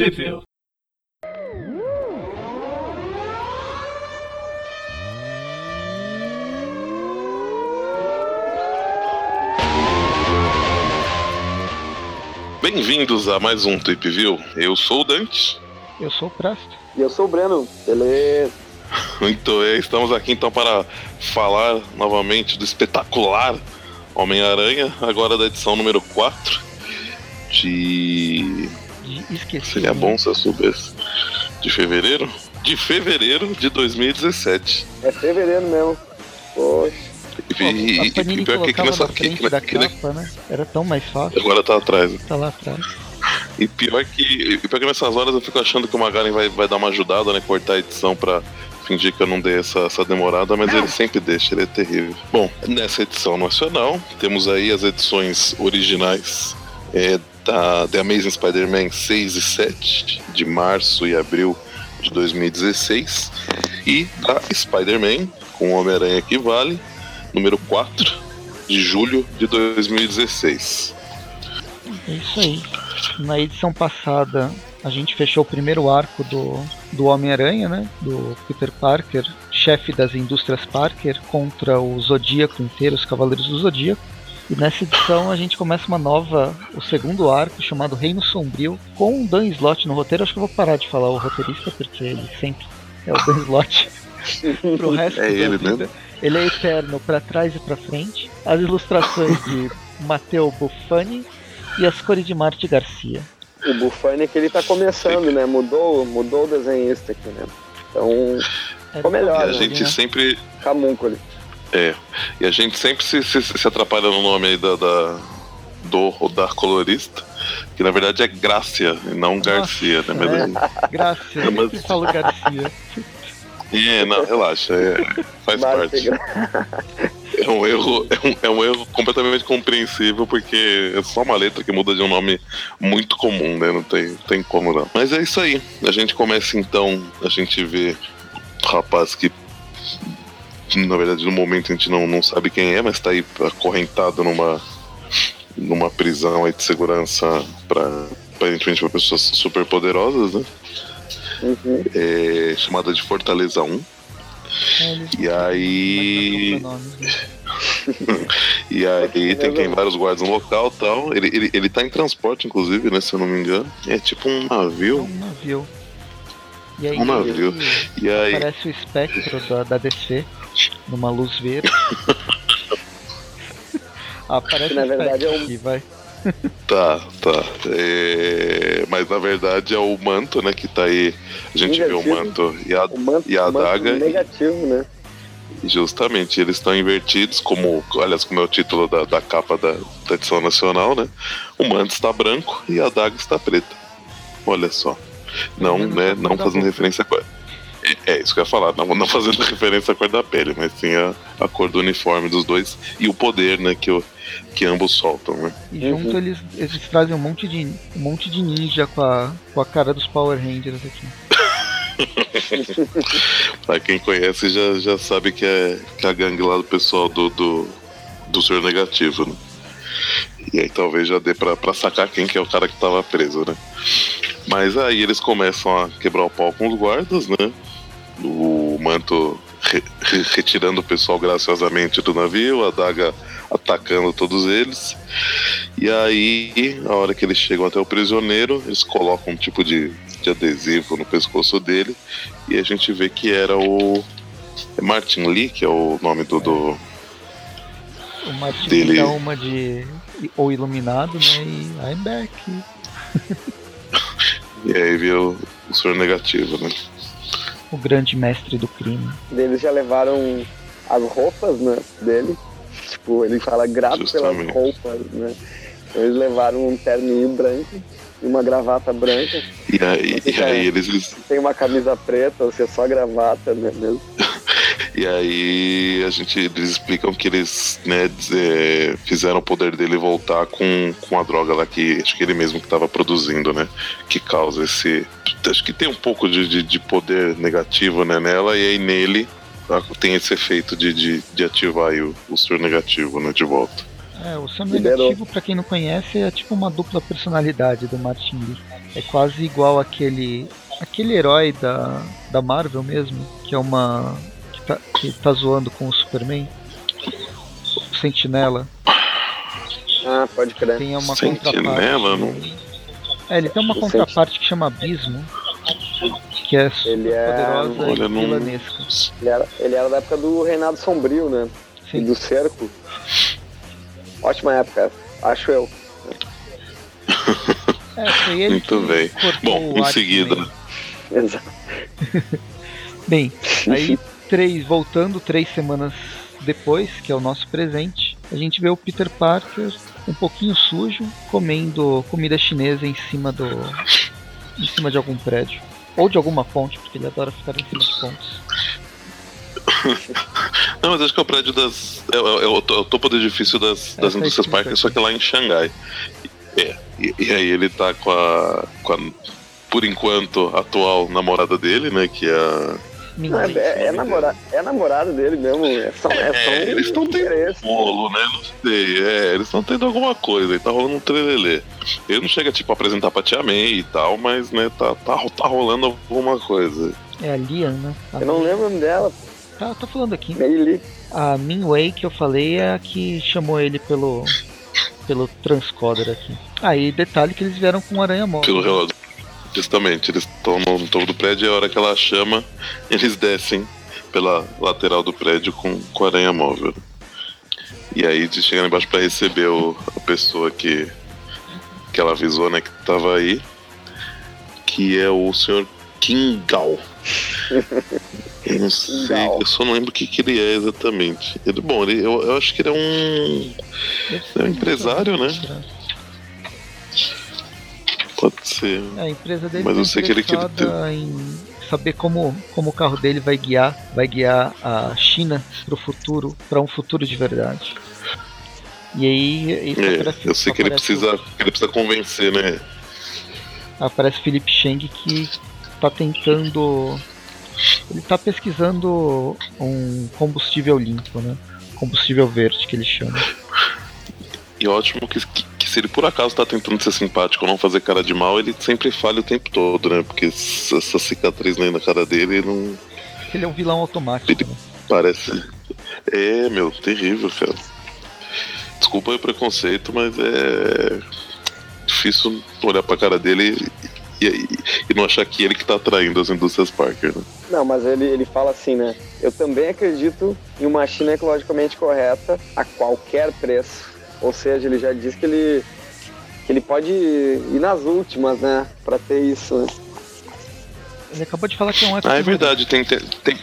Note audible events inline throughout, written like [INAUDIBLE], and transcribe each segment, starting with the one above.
Tripville. Bem-vindos a mais um Trip View. Eu sou o Dante. Eu sou o Prasto. E eu sou o Breno. Beleza. Então, é, estamos aqui então para falar novamente do espetacular Homem-Aranha, agora da edição número 4 de. Esqueci. Seria bom se eu soubesse. De fevereiro? De fevereiro de 2017. É fevereiro mesmo. Poxa. E, Pô, e- a e pior que, que colocava nessa. na Que, frente que, da que- capa, né? Era tão mais fácil. agora tá atrás. Tá lá atrás. E pior que, e pior que nessas horas eu fico achando que o Magaren vai, vai dar uma ajudada, né? Cortar a edição pra fingir que eu não dei essa, essa demorada, mas ele sempre deixa, ele é terrível. Bom, nessa edição nacional, temos aí as edições originais é, da The Amazing Spider-Man 6 e 7, de março e abril de 2016, e da Spider-Man, com o Homem-Aranha que vale, número 4, de julho de 2016. É isso aí. Na edição passada, a gente fechou o primeiro arco do, do Homem-Aranha, né? Do Peter Parker, chefe das indústrias Parker, contra o Zodíaco inteiro, os Cavaleiros do Zodíaco. E nessa edição a gente começa uma nova, o segundo arco, chamado Reino Sombrio, com o Dan Slott no roteiro. Acho que eu vou parar de falar o roteirista, porque ele sempre é o Dan Slott. [LAUGHS] Pro resto É da ele vida. mesmo. Ele é eterno pra trás e pra frente. As ilustrações de Matteo Buffani e as cores de Marte Garcia. O Bufani é que ele tá começando, né? Mudou, mudou o desenhista aqui, né? Então, É Ficou melhor, E a né? gente sempre. camúnculo. É. E a gente sempre se, se, se atrapalha no nome aí da, da- do ou da colorista. Que na verdade é Grácia e não Garcia, né? Mas, é. Graças, [LAUGHS] eu Mas- sempre falo Garcia. é, não, relaxa. é, faz parte. Gra- É um, erro, é, um, é um erro completamente compreensível, porque é só uma letra que muda de um nome muito comum, né? Não tem, tem como não. Mas é isso aí. A gente começa então, a gente vê o rapaz que. Na verdade, no momento a gente não, não sabe quem é, mas tá aí acorrentado numa, numa prisão aí de segurança para aparentemente para pessoas super poderosas, né? Uhum. É, chamada de Fortaleza 1. É, eles E aí. não pronomes, né? [LAUGHS] E aí tem, tem vários guardas no local e tal. Ele, ele, ele tá em transporte, inclusive, né? Se eu não me engano. É tipo um É navio. um navio. E aí, Um navio. E aí. Aparece o espectro da, da DC numa luz verde. [LAUGHS] Aparece na verdade, é um- aqui, vai. Tá, tá. É, Mas na verdade é o manto, né? Que tá aí. A gente vê o manto e a. O manto, E a o manto adaga- negativo, né? Justamente, eles estão invertidos, como. Aliás, como é o título da, da capa da, da edição nacional, né? O manto está branco e a adaga está preta. Olha só. Não, menos né? a cor Não fazendo referência à cor. É, isso que eu ia falar, não, não fazendo [LAUGHS] referência à cor da pele, mas sim a, a cor do uniforme dos dois e o poder, né, que, o, que ambos soltam, né? E Uhum. junto eles, eles trazem um monte de um monte de ninja com a, com a cara dos Power Rangers aqui. [LAUGHS] Pra quem conhece já, já sabe que é, que é a gangue lá do pessoal do, do, do Senhor Negativo, né? E aí talvez já dê pra, pra sacar quem que é o cara que tava preso, né? Mas aí eles começam a quebrar o pau com os guardas, né? O manto re- re- retirando o pessoal graciosamente do navio, a daga atacando todos eles. E aí, a hora que eles chegam até o prisioneiro, eles colocam um tipo de, de adesivo no pescoço dele. E a gente vê que era o é Martin Lee, que é o nome do. do O Martin Dele. dá uma de ou iluminado, né? E I'm back. [LAUGHS] e aí viu o senhor negativo, né? O grande mestre do crime. Eles já levaram as roupas, né, dele. Tipo, ele fala grato Justamente. pelas roupas, né? Então eles levaram um terninho branco e uma gravata branca. E aí, e aí eles. Tem uma camisa preta, ou se é só gravata, né, mesmo. E aí a gente, eles explicam que eles né, é, fizeram o poder dele voltar com, com a droga lá que acho que ele mesmo que estava produzindo, né? Que causa esse. Acho que tem um pouco de, de, de poder negativo né, nela, e aí nele ah, tem esse efeito de, de, de ativar aí o, o ser negativo né, de volta. É, o seu Liberou. negativo, pra quem não conhece, é tipo uma dupla personalidade do Martin Lee. É quase igual aquele aquele herói da, da Marvel mesmo, que é uma que tá, que tá zoando com o Superman. O Sentinela. Ah, pode crer. Tem uma Sentinela, contraparte. É, ele tem uma contraparte que chama Abismo. Que é super Ele é- poderosa Olha, e não- vilanesca. Ele era, ele era da época do Reinado Sombrio, né? E Sim. do Cerco. Ótima época, acho eu. É, foi ele Muito que bem. Bom, o em seguida. Exato. Bem, [LAUGHS] aí três, voltando três semanas depois, que é o nosso presente, a gente vê o Peter Parker um pouquinho sujo, comendo comida chinesa em cima do. em cima de algum prédio. Ou de alguma ponte, porque ele adora ficar em cima de pontes. [LAUGHS] Não, mas acho que é o prédio das. É, é- é o, é topo do edifício das, É, das tá indústrias escrito Parker, só que lá em Xangai. É. E, e aí ele tá com a, com a. Por enquanto, atual namorada dele, né? Que é a. É, é, é namora, é namorado dele mesmo. É só, é só É, um eles estão tendo interesse. bolo, né? Não sei. É, eles estão tendo alguma coisa. E tá rolando um trelelê. Ele não chega, tipo, a apresentar pra Tia May e tal, mas, né, tá, tá, tá rolando alguma coisa. É a Lian, né? A Eu não lembro o nome dela. Tá, eu tô falando aqui. Meili. A Min Wei que eu falei é a que chamou ele pelo. pelo transcoder aqui. Aí, detalhe que eles vieram com aranha móvel. Pelo relógio. Justamente, eles estão no topo do prédio e a hora que ela chama, eles descem pela lateral do prédio com, com a aranha móvel. E aí de chegar embaixo pra receber o, a pessoa que, que ela avisou, né, que tava aí, que é o senhor Kim Gao. Eu não sei, eu só não lembro o que, que ele é exatamente. Ele, bom, ele, eu, eu acho que ele é um. É um empresário, né? Pode ser. É, a empresa dele Mas tá eu sei que ele interessada em saber como, como o carro dele vai guiar, vai guiar a China pro futuro, para um futuro de verdade. E aí, É, aparece- eu sei que ele precisa, que ele precisa convencer, né? o- aparece Felipe Cheng que tá tentando ele tá pesquisando um combustível limpo, né? Combustível verde que ele chama. E ótimo que, que, que se ele por acaso tá tentando ser simpático ou não fazer cara de mal, ele sempre falha o tempo todo, né? Porque essa cicatriz aí na cara dele não Ele é um vilão automático. Né? parece. É, meu, terrível, cara. Desculpa aí o preconceito, mas é difícil olhar pra cara dele e, e, e não achar que ele que tá atraindo as indústrias Parker, né? Não, mas ele, ele fala assim, né? Eu também acredito em uma China ecologicamente correta a qualquer preço. Ou seja, ele já diz que ele, que ele pode ir nas últimas, né? Pra ter isso. né? Ele acabou de falar que é um Ah, é verdade, tem. tem, tem-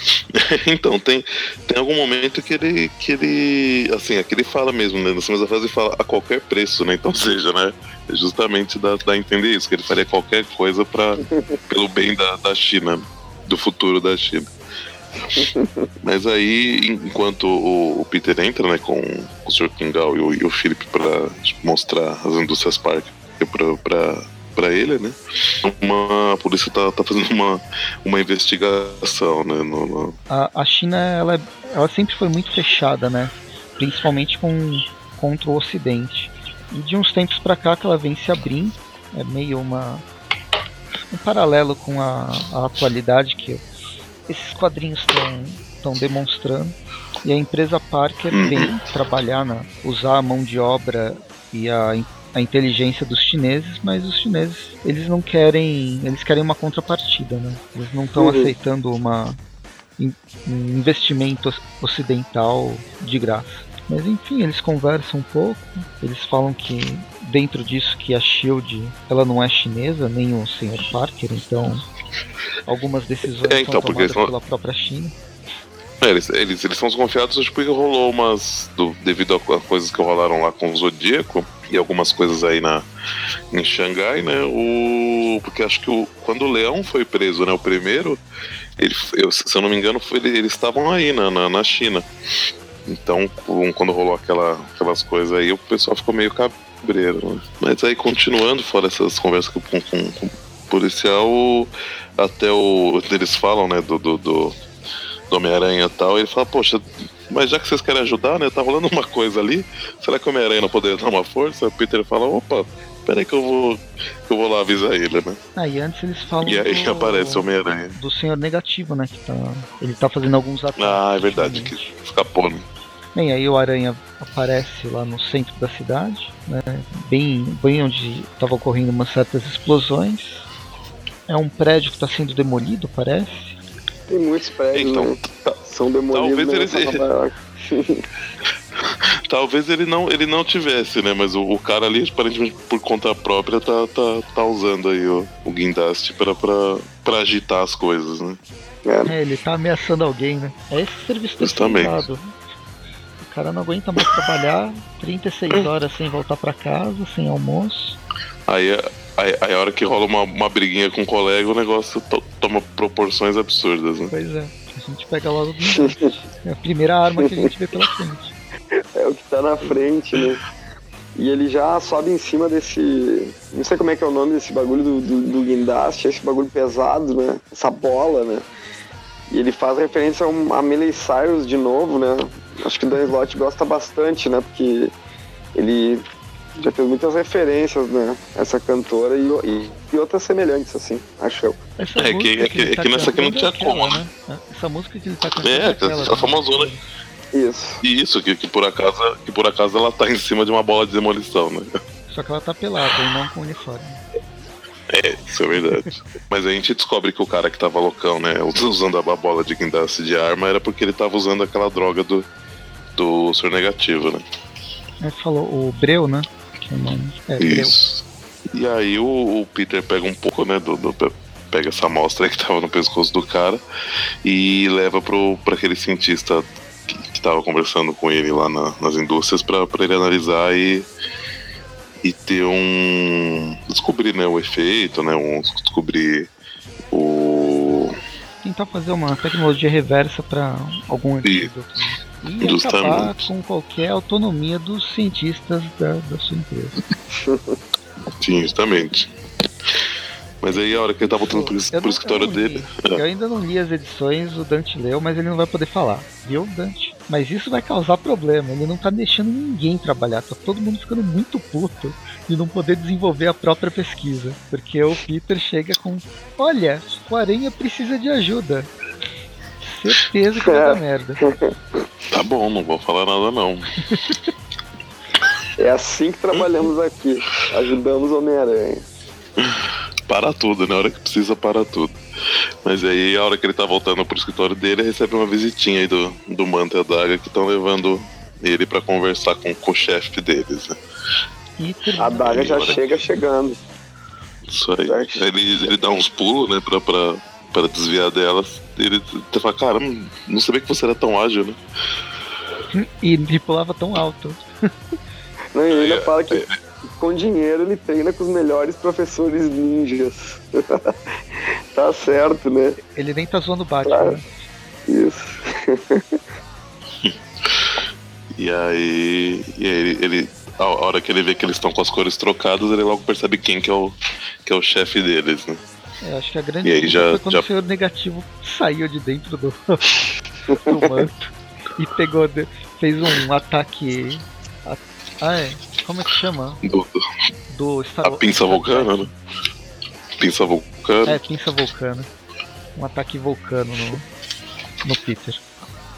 [LAUGHS] então, tem, tem algum momento que ele. que ele. Assim, aqui ele fala mesmo, né? Nessa mesma frase ele fala a qualquer preço, né? Então, [LAUGHS] seja, né? É justamente dá, dá a entender isso, que ele faria qualquer coisa para pelo bem da, da China, do futuro da China. [LAUGHS] Mas aí, enquanto o, Peter entra, né, com o Sr. Kingal e o, e o Philip para mostrar as indústrias Parker pra, pra, pra ele, né? Uma, a polícia tá, tá fazendo uma, uma investigação, né? No, no- A, a China, ela, é- ela sempre foi muito fechada, né? Principalmente com, contra o Ocidente. E de uns tempos pra cá que ela vem se abrindo. É meio uma um paralelo com a, a atualidade que esses quadrinhos estão demonstrando. E a empresa Parker Uhum. vem trabalhar na usar a mão de obra e a, a inteligência dos chineses, mas os chineses eles não querem, eles querem uma contrapartida, né? Eles não estão Uhum. aceitando uma um investimento ocidental de graça. Mas enfim, eles conversam um pouco, eles falam que dentro disso que a Shield ela não é chinesa, nem o Sr. Parker, então algumas decisões É, então, são tomadas são- pela própria China. É, eles, eles, eles são desconfiados que porque rolou umas. do- devido a, a coisas que rolaram lá com o Zodíaco e algumas coisas aí na, em Xangai, né? O, porque acho que o, quando o Leão foi preso, né? O primeiro, ele, eu, se eu não me engano, foi, ele- eles estavam aí na, na, na China. Então, quando rolou aquela, aquelas coisas aí, o pessoal ficou meio cabreiro. Né? Mas aí, continuando, fora essas conversas com, com, com policial, até o. Eles falam, né, do, do, do, do Homem-Aranha e tal, ele fala, poxa, mas já que vocês querem ajudar, né? Tá rolando uma [LAUGHS] coisa ali. Será que o Homem-Aranha não poderia dar uma força? O Peter fala, opa, peraí que eu vou. Que eu vou lá avisar ele, né? Ah, e antes eles falam. E aí do, aparece o Homem-Aranha. Do Senhor Negativo, né? Que tá. Ele tá fazendo alguns ataques. Ah, é verdade, ultimamente. que escapou, né? Bem, aí o Aranha aparece lá no centro da cidade, né, bem, bem onde estavam ocorrendo umas certas explosões. É um prédio que está sendo demolido, parece. Tem muitos prédios, Então, né? São demolidos. talvez né, York. [LAUGHS] [LAUGHS] [LAUGHS] Talvez ele não, ele não tivesse, né? Mas o, o cara ali, aparentemente por conta própria, tá, tá, tá usando aí o, o guindaste pra, pra, pra agitar as coisas, né? É, É, ele tá ameaçando alguém, né? É esse serviço terceirizado. O cara não aguenta mais trabalhar 36 horas sem voltar pra casa, sem almoço. Aí, aí, aí a hora que rola uma, uma briguinha com o colega, o negócio to- toma proporções absurdas, né? Pois é, a gente pega logo. É a primeira arma que a gente vê pela frente. é o que tá na frente, né? E ele já sobe em cima desse. Não sei como é que é o nome desse bagulho do, do, do guindaste, esse bagulho pesado, né? Essa bola, né? E ele faz referência a, um, a Miley Cyrus de novo, né? Acho que o Dan Slott gosta bastante, né? Porque ele já fez muitas referências, né? Essa cantora e, e, e outras semelhantes, assim, acho eu. Essa É que- é que- ele é que nessa aqui não cantando é tinha como, aquela, né? Essa música que ele tá cantando É, aquela, a famosona. Isso. E isso, que, que, por acaso, que por acaso ela tá em cima de uma bola de demolição, né? Só que ela tá pelada e não com uniforme. É, isso é verdade. Mas a gente descobre que o cara que tava loucão, né, usando a bola de guindaste de arma, era porque ele tava usando aquela droga do, do Sr. Negativo, né? Aí falou o Breu, né? É. Isso. E aí o, o Peter pega um pouco, né, do, do- pega essa amostra aí [LAUGHS] que tava no pescoço do cara e leva pro, pra aquele cientista que, que tava conversando com ele lá na- nas indústrias pra, pra ele analisar e, e ter um. descobrir, né, o efeito, né, um, descobrir o. Tentar fazer uma tecnologia reversa pra algum antídoto. E acabar Justamente. com qualquer autonomia dos cientistas da, da sua empresa. [LAUGHS] Sim, justamente. Mas aí a hora que ele tá voltando pro, pro não- escritório eu dele. li. [LAUGHS] Eu ainda não li as edições, o Dante leu, mas ele não vai poder falar. Viu, Dante? Mas isso vai causar problema. Ele não tá deixando ninguém trabalhar. Tá todo mundo ficando muito puto de não poder desenvolver a própria pesquisa. Porque o Peter chega com: Olha, o Aranha precisa de ajuda. Certeza que vai dar merda. [LAUGHS] Tá bom, não vou falar nada não. É assim que trabalhamos aqui. Ajudamos o Homem-Aranha. Para tudo, na hora que precisa, para tudo. Mas aí, a hora que ele tá voltando pro escritório dele, recebe uma visitinha aí do, do Manta e a Daga que estão levando ele pra conversar com, o chefe deles. Né? A daga já chega chegando. Isso aí. Ele, ele dá uns pulos, né, pra, pra, pra desviar delas. Ele até fala, cara, não- sabia que você era tão ágil, né? [LAUGHS] E, e pulava tão alto. [LAUGHS] Não, e ainda É, fala que com dinheiro ele treina com os melhores professores ninjas. [LAUGHS] tá certo, né? Ele nem tá zoando o Batman. Claro. né? Isso. E aí, e aí ele, ele- a hora que ele vê que eles estão com as cores trocadas, ele logo percebe quem que é o, que é o chefe deles, né? Eu acho que a grande E aí já- foi quando já- o senhor negativo saiu de dentro do, [LAUGHS] do manto e pegou, fez um ataque. a- Ah, é. Como é que chama? Do, do- Do Star a pinça vulcana, né? Pinça vulcana. É, pinça vulcana. Um ataque vulcano no, no Peter.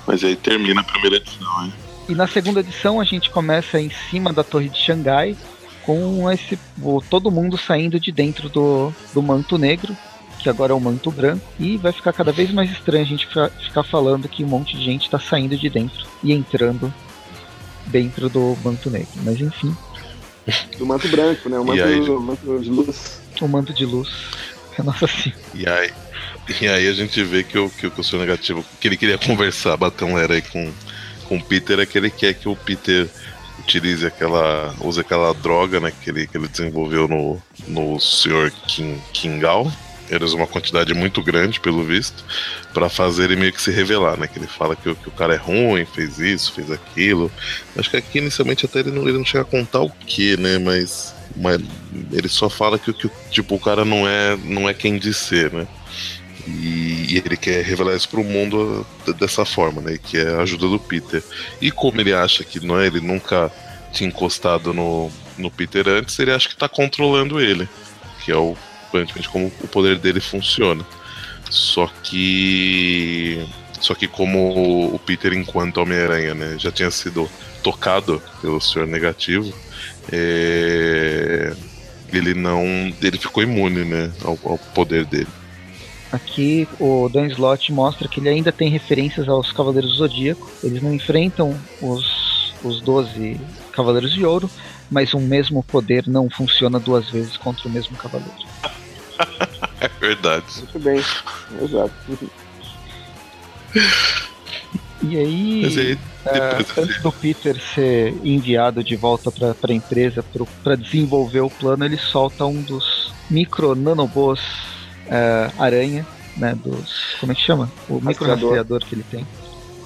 Mas aí termina a primeira edição, né? E na segunda edição a gente começa em cima da torre de Xangai com esse o- todo mundo saindo de dentro do, do manto negro, que agora é o manto branco, e vai ficar cada vez mais estranho a gente ficar falando que um monte de gente está saindo de dentro e entrando dentro do manto negro. Mas enfim, Do manto branco, né? O manto, aí? o manto de luz. o manto de luz. É [LAUGHS] nossa sim. E aí, e aí a gente vê que o, que, o- que o seu negativo, que ele queria conversar, bater um era aí com, com o Peter, é que ele quer que o Peter utilize aquela. use aquela droga, né, que ele, que ele desenvolveu no, no Sr. King, Kingal. Ele usa uma quantidade muito grande, pelo visto, pra fazer ele meio que se revelar, né? Que ele fala que, o- que o cara é ruim, fez isso, fez aquilo. Acho que aqui inicialmente até ele não, ele não chega a contar o que, né? Mas, mas ele só fala que, o- que tipo, o cara não é, não é quem diz ser, né? E, e ele quer revelar isso pro mundo dessa forma, né? Que é a ajuda do Peter. E como ele acha que não é, ele nunca tinha encostado no, no Peter antes, ele acha que tá controlando ele. Que é o aparentemente como o poder dele funciona. Só que. Só que como o Peter, enquanto Homem-Aranha, né, já tinha sido tocado pelo Senhor Negativo, é... ele não. ele ficou imune né, ao, ao poder dele. Aqui o Dan Slott mostra que ele ainda tem referências aos Cavaleiros do Zodíaco. Eles não enfrentam os, os 12 Cavaleiros de Ouro, mas um mesmo poder não funciona duas vezes contra o mesmo Cavaleiro. [LAUGHS] é verdade. Muito bem, exato. E aí, aí uh, antes do Peter ser enviado de volta para a empresa para desenvolver o plano, ele solta um dos micro nanobots uh, aranha, né? Dos. Como é que chama? O micro rastreador que ele tem.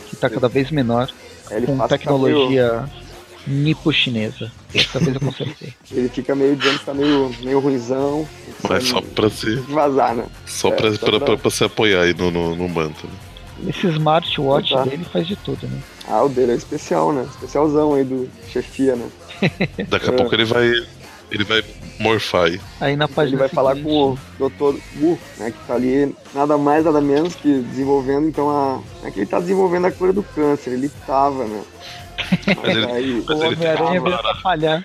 Que está cada vez menor. com tecnologia nipo-chinesa. Dessa vez eu consertei. [LAUGHS] Ele fica meio dizendo que tá meio, meio ruizão. Mas só pra se. Vazar, né? Só, é, pra, só pra, pra, pra, se apoiar aí no, no, no manto. Né? Esse smartwatch tá. dele faz de tudo, né? Ah, o dele é especial, né? Especialzão aí do chefia, né? [LAUGHS] [LAUGHS] Daqui a é. pouco ele vai. Ele vai morfar aí. Aí na página Ele vai seguinte, falar com o Dr. Wu, né? Que tá ali nada mais, nada menos que desenvolvendo, então a. É que ele tá desenvolvendo a cura do câncer. Ele tava, né? [LAUGHS] Mas ele, aí, o Homem-Aranha veio atrapalhar.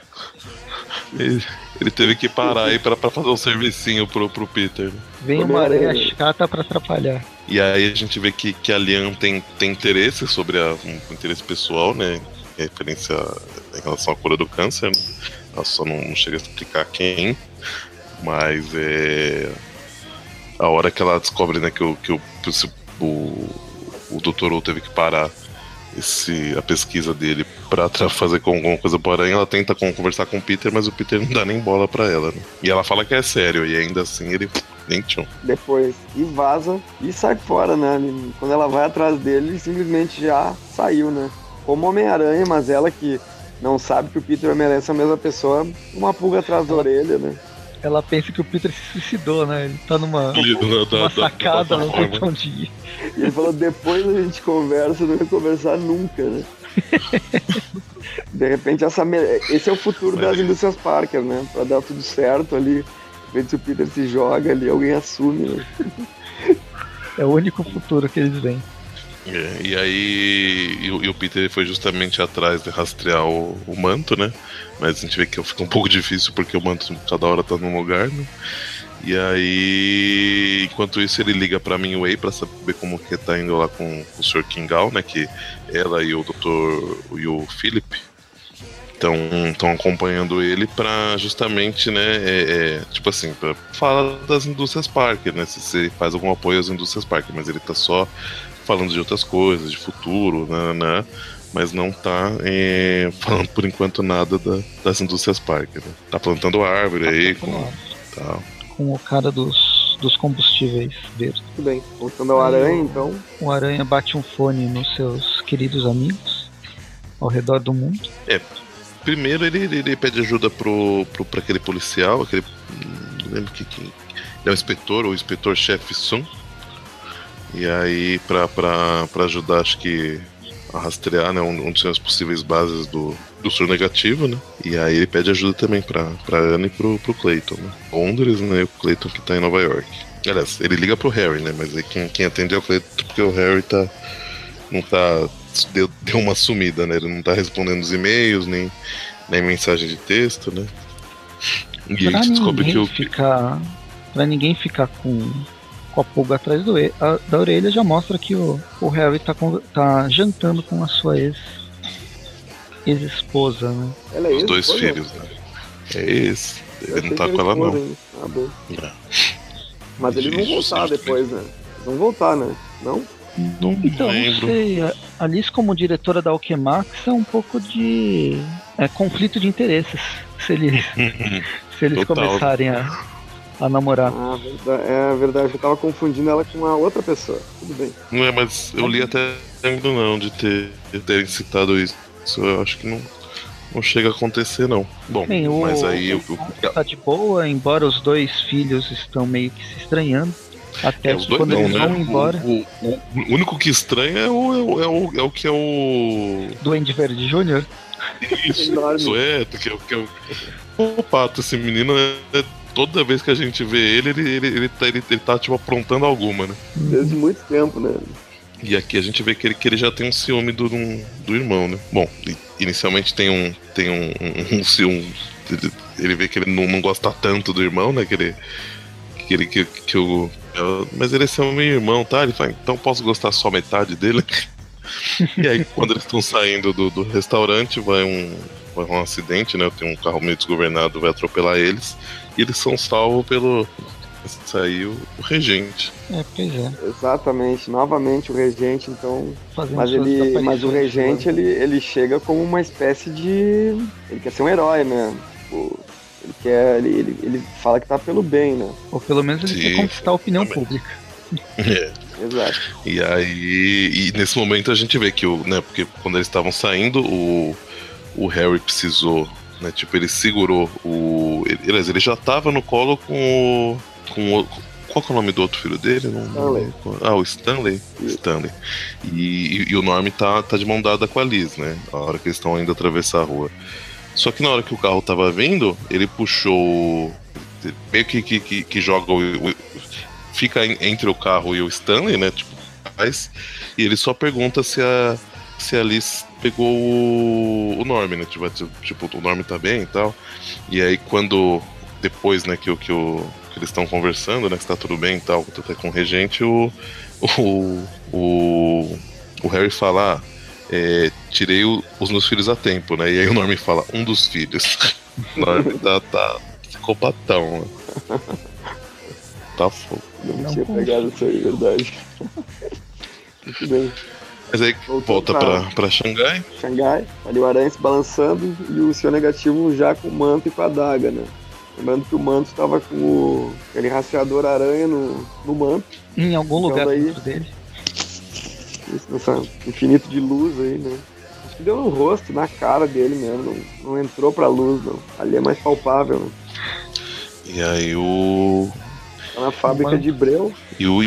Ele, ele, teve que parar aí pra, pra fazer um servicinho pro, pro Peter. Né? Vem uma aranha chata pra atrapalhar. E aí a gente vê que, que a Lian tem, tem interesse sobre a, um interesse pessoal, né? Referência em relação à cura do câncer. Né? Ela só não, não chega a explicar quem. Mas é. A hora que ela descobre né, que, o, que o, o, o teve que parar esse, a pesquisa dele pra fazer com alguma coisa porém ela tenta conversar com o Peter, mas o Peter não dá nem bola pra ela, né? E ela fala que é sério, e ainda assim ele nem tchum. Depois, e vaza e sai fora, né? Quando ela vai atrás dele, ele simplesmente já saiu, né? Como Homem-Aranha, mas ela que não sabe que o Peter merece a mesma pessoa, uma pulga atrás da orelha, né? ela pensa que o Peter se suicidou, né? Ele tá numa, numa sacada, não sei pra onde ir. E ele falou, depois a gente conversa, não vai conversar nunca, né? [LAUGHS] De repente, essa, esse é o futuro das indústrias Parker, né? Pra dar tudo certo ali. De repente, se o Peter se joga ali, alguém assume, né? É o único futuro que eles veem. É, e aí e, e, o Peter foi justamente atrás de rastrear o, o, manto, né? Mas a gente vê que fica um pouco difícil porque o manto cada hora tá num lugar, né? E aí, enquanto isso, ele liga pra mim Way pra saber como que tá indo lá com, com o Sr. Kingal, né? Que ela e o Dr. e o Philip estão acompanhando ele para justamente, né, é, é, tipo assim, para falar das indústrias Parker, né, se você faz algum apoio às indústrias Parker, mas ele tá só falando de outras coisas, de futuro, né, né mas não tá é, [LAUGHS] falando por enquanto nada da, das indústrias Parker. Né? Tá plantando árvore tá aí com, tá. com o cara dos, dos combustíveis verdes. Tudo bem, voltando ao Aranha então. O Aranha bate um fone nos seus queridos amigos ao redor do mundo. É, primeiro ele, ele pede ajuda pro, pro, pra aquele policial, aquele. Não lembro que, que. Ele é o inspetor, ou inspetor-chefe Sun e aí, pra ajudar, acho que a rastrear, né, um, um dos seus possíveis bases do, do sur negativo, né? E aí ele pede ajuda também pra, pra Anna e pro, pro Clayton, né? Londres, né? E o Clayton que tá em Nova York. Aliás, ele liga pro Harry, né? Mas aí quem, quem atende é o Clayton porque o Harry tá. não tá. Deu, deu uma sumida, né? Ele não tá respondendo os e-mails, nem, nem mensagem de texto, né? E pra a gente descobre que o. Ficar, pra ninguém ficar com com a pulga atrás do, a, da orelha, já mostra que o, o Harry tá, com, tá jantando com a sua ex ex-esposa, né? Ela é Os dois filhos, né? É esse. Ele não tá com ela, não. Ah, bom. É. Mas eles vão voltar depois, né? Eles vão voltar, né? Não? Não então, lembro. não sei. A Alice, como diretora da Alquemax, é um pouco de é, conflito de interesses. Se eles, se eles começarem a, a namorar. Ah, é verdade, eu tava confundindo ela com uma outra pessoa. Tudo bem. Não é, mas eu li até lembro não de ter de terem citado isso. Eu acho que não, não chega a acontecer não. Bom, Bem, o, mas aí o, o, tá de boa, embora os dois filhos estão meio que se estranhando. Até é, que quando eles vão né? embora. O, o, o, único que estranha é o, é o, é o que é o. Duende Verde Júnior? Isso, isso é, que é, que é o. O pato, esse menino é toda vez que a gente vê ele, ele, ele, ele, tá, ele, ele tá tipo aprontando alguma, né? Desde muito tempo, né? E aqui a gente vê que ele, que ele já tem um ciúme do, do irmão, né? Bom, inicialmente tem um. Tem um, um, um ciúme. Ele vê que ele não, não gosta tanto do irmão, né? Que ele. Que ele. Que, que o, mas ele é seu meu irmão, tá? Ele fala, então posso gostar só metade dele? [LAUGHS] e aí, quando eles estão saindo do, do restaurante, vai um, vai um acidente, né? Tem um carro meio desgovernado, vai atropelar eles. E eles são salvos pelo. Saiu o regente. É, pois é. Exatamente, novamente o regente, então. Fazendo mas ele, mas o regente ele, ele chega como uma espécie de. Ele quer ser um herói, né? Ele quer. Ele, ele, ele fala que tá pelo bem, né? Ou pelo menos ele Sim, quer conquistar a opinião também. pública. [LAUGHS] É. Exato. E aí, e nesse momento a gente vê que o, né, porque quando eles estavam saindo, o, o Harry precisou, né, tipo, ele segurou o, ele, ele já tava no colo com o, com o, qual é o nome do outro filho dele? Não, Stanley. ah, o Stanley. Stanley. E, e, e, o Norm tá, tá de mão dada com a Liz, né? A hora que eles estão indo atravessar a rua. Só que na hora que o carro tava vindo, ele puxou. Meio que, que, que, que joga o, o, Fica entre o carro e o Stanley, né? Tipo, faz, e ele só pergunta se a, se a Liz pegou o, o Norm, né? Tipo, tipo, o Norm tá bem e tal. E aí quando. Depois, né, que, que, o, que eles estão conversando, né? Que tá tudo bem e tal, até com o regente, o. O, o, o Harry fala. Ah, é, tirei o, os meus filhos a tempo, né? E aí o Norman fala, um dos filhos. [LAUGHS] o Norman tá, tá psicopatão, né? Tá fogo. Não, não tinha pegado isso aí, verdade. Muito [LAUGHS] bem. Mas aí volta pra, pra Xangai. Xangai, ali o aranha se balançando e o seu negativo já com o manto e com a daga, né? Lembrando que o manto estava com o, aquele rastreador aranha no, no manto. Em algum então lugar daí, dentro dele. Isso, nessa infinito de luz aí, né? Acho que deu no rosto, na cara dele mesmo. Não, não entrou pra luz, não. Ali é mais palpável. Né? E aí o. Tá na fábrica de Breu. E o.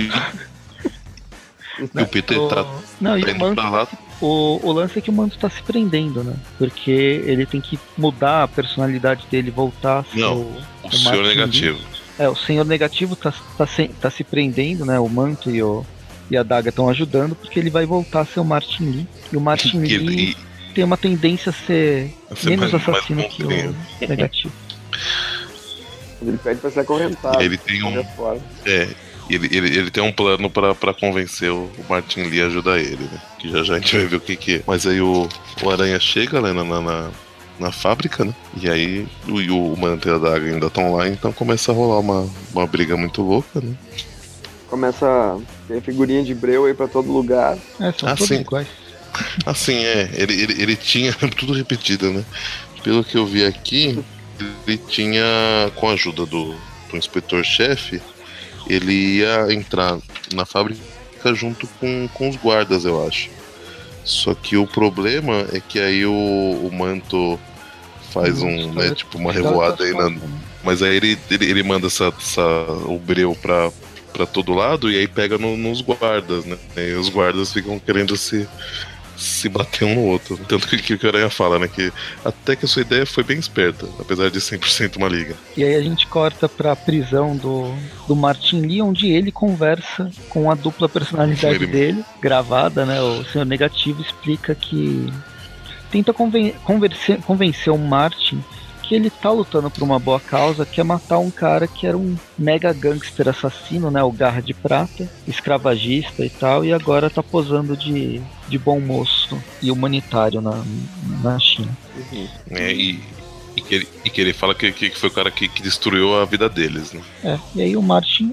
e o Peter o... tá. Não, e o manto, lá. O, o lance é que o manto tá se prendendo, né? Porque ele tem que mudar a personalidade dele, voltar a ser Não, o, o, o senhor negativo. É, o senhor negativo tá, tá, se, tá se prendendo, né? O manto e o, e a Daga estão ajudando porque ele vai voltar a ser o Martin Lee. E o Martin [LAUGHS] Lee ele... tem uma tendência a ser, a ser menos mais, assassino mais que o negativo. Ele pede pra ser acorrentado. Ele tem um. É, ele, ele, ele tem um plano pra, convencer o, o Martin Lee a ajudar ele, né? Que já já a gente vai ver o que, que é. Mas aí o, o Aranha chega né, na, na, na fábrica, né? E aí o, o Manto e a Daga ainda estão lá, então começa a rolar uma, uma briga muito louca, né? começa a ter figurinha de breu aí pra todo lugar. É, são ah, todos iguais. [LAUGHS] Assim, é, ele, ele, ele tinha [LAUGHS] tudo repetido, né? Pelo que eu vi aqui, ele tinha, com a ajuda do, do inspetor-chefe, ele ia entrar na fábrica junto com, com os guardas, eu acho. Só que o problema é que aí o, o manto faz um, né, tipo, uma revoada aí na. Mas aí ele, ele, ele manda essa, essa, o breu pra, para todo lado e aí pega no, nos guardas, né? E os guardas ficam querendo se se bater um no outro. Tanto que, que o Aranha fala, né? Que até que a sua ideia foi bem esperta, apesar de 100% uma liga. E aí a gente corta pra prisão do, do Martin Lee, onde ele conversa com a dupla personalidade dele, gravada, né? O senhor negativo explica que tenta conven convencer, convencer o Martin ele tá lutando por uma boa causa, que é matar um cara que era um mega gangster assassino, né? O Garra de Prata, escravagista e tal, e agora tá posando de, de bom moço e humanitário na, na China. Uhum. É, e, e, que ele, e que ele fala que, que foi o cara que, que destruiu a vida deles, né? É, e aí o Martin,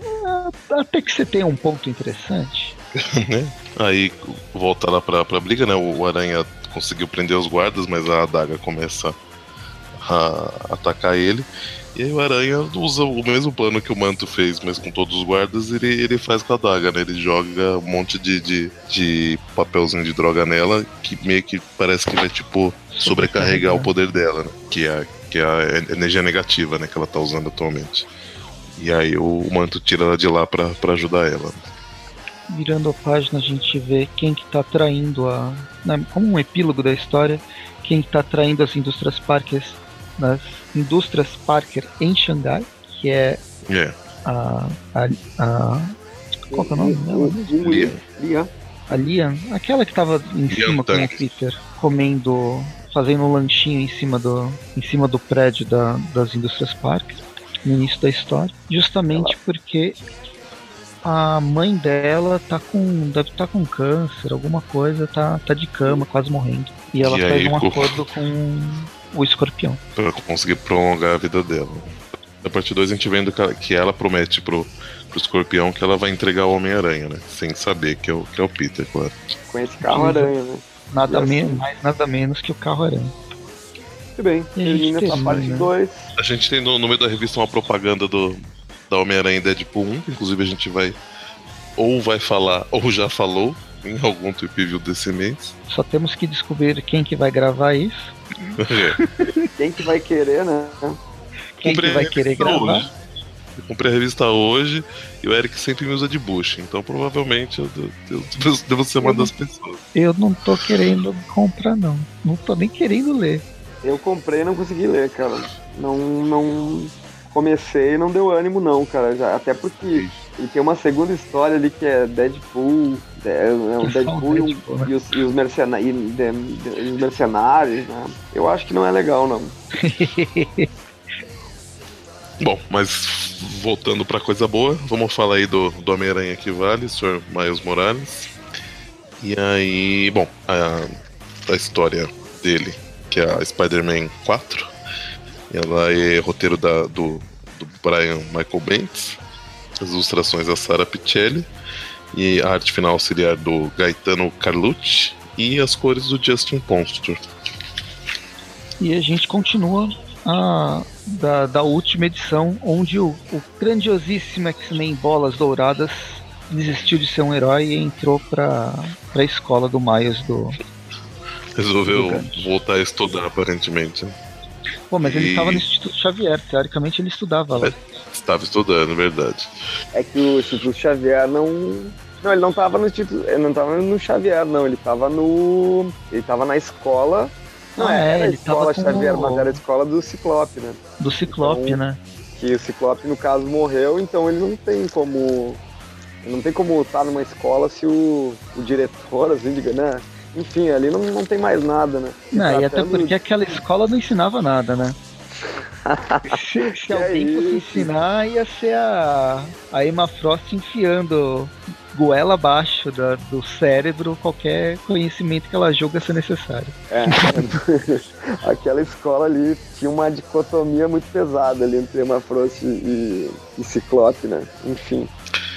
até que você tem um ponto interessante. [LAUGHS] né? Aí volta lá pra, pra briga, né? O Aranha conseguiu prender os guardas, mas a adaga começa a atacar ele. E aí o Aranha usa o mesmo plano que o Manto fez, mas com todos os guardas, ele, ele faz com a daga, né? Ele joga um monte de, de, de papelzinho de droga nela, que meio que parece que vai, tipo, sobrecarregar o poder dela, né? Que é, que é a energia negativa, né? Que ela tá usando atualmente. E aí o manto tira ela de lá pra ajudar ela. Virando a página, a gente vê quem que tá traindo a. Né, como um epílogo da história, quem que tá traindo as indústrias Parker, nas indústrias Parker em Xangai, que é É. a. a, a qual que é o nome dela? A Lian, aquela que tava em Lian cima com o Tank. Peter, comendo, fazendo um lanchinho em cima do, em cima do prédio da, das indústrias Parker, no início da história, justamente porque a mãe dela tá com, deve estar com câncer, alguma coisa, tá, tá de cama, quase morrendo. E ela E faz aí, um co- acordo com o escorpião. Pra conseguir prolongar a vida dela. Na parte 2 a gente vendo que ela, que ela promete pro, pro escorpião que ela vai entregar o Homem-Aranha, né? Sem saber que é o, que é o Peter, claro. Com esse carro aranha, né? Nada, E assim- me, mais, nada menos que o carro aranha. Muito bem. E Termina essa parte né? 2. A gente tem no, no meio da revista uma propaganda do da Homem-Aranha em Deadpool 1, que inclusive a gente vai ou vai falar ou já falou em algum tweet view desse mês. Só temos que descobrir quem que vai gravar isso. [LAUGHS] Quem que vai querer, né? quem que vai querer gravar. hoje. Eu comprei a revista hoje e o Eric sempre me usa de bucha, então provavelmente eu, eu- eu devo ser uma das pessoas. Eu não tô querendo comprar, não. Não tô nem querendo ler. Eu comprei e não consegui ler, cara. Não, não comecei e não deu ânimo não, cara. Já, até porque ele tem uma segunda história ali que é Deadpool, é, é [LAUGHS] o Deadpool, e, né? e os, e os mercena- e de- de- os mercenários, né? Eu acho que não é legal, não. [LAUGHS] Bom, mas voltando pra coisa boa, vamos falar aí do, do Homem-Aranha que vale, Sr. Miles Morales. E aí, bom, a, a história dele, que é a Spider-Man 4, ela é roteiro da, do, do Brian Michael Bendis, as ilustrações da Sara Pichelli, e a arte final auxiliar do Gaetano Carlucci, e as cores do Justin Ponstor. E a gente continua a, da, da última edição, onde o, o grandiosíssimo X-Men Bolas Douradas desistiu de ser um herói e entrou pra, pra escola do Miles do. Resolveu Gigante. voltar a estudar, aparentemente. Pô, mas ele E- estava no Instituto Xavier, teoricamente ele estudava lá. Estava estudando, verdade. É que o Instituto Xavier não. Não, ele não tava no Instituto. Ele não tava no Xavier, não. Ele tava no. Ele tava na escola. Não, Ah, é, era a ele escola tava Xavier, o- mas era a escola do Ciclope, né? Do Ciclope, Então- né? que o Ciclope, no caso, morreu, então ele não tem como. Ele não tem como estar numa escola se o, o diretor, assim, diga, né? Enfim, ali não, não tem mais nada, né? Não, e até porque aquela escola não ensinava nada, né? [LAUGHS] se se Que alguém é fosse ensinar, ia ser a, a Emma Frost enfiando goela abaixo da- do cérebro qualquer conhecimento que ela julga ser necessário. É, [LAUGHS] aquela escola ali tinha uma dicotomia muito pesada ali entre Emma Frost e, e Ciclope, né? Enfim.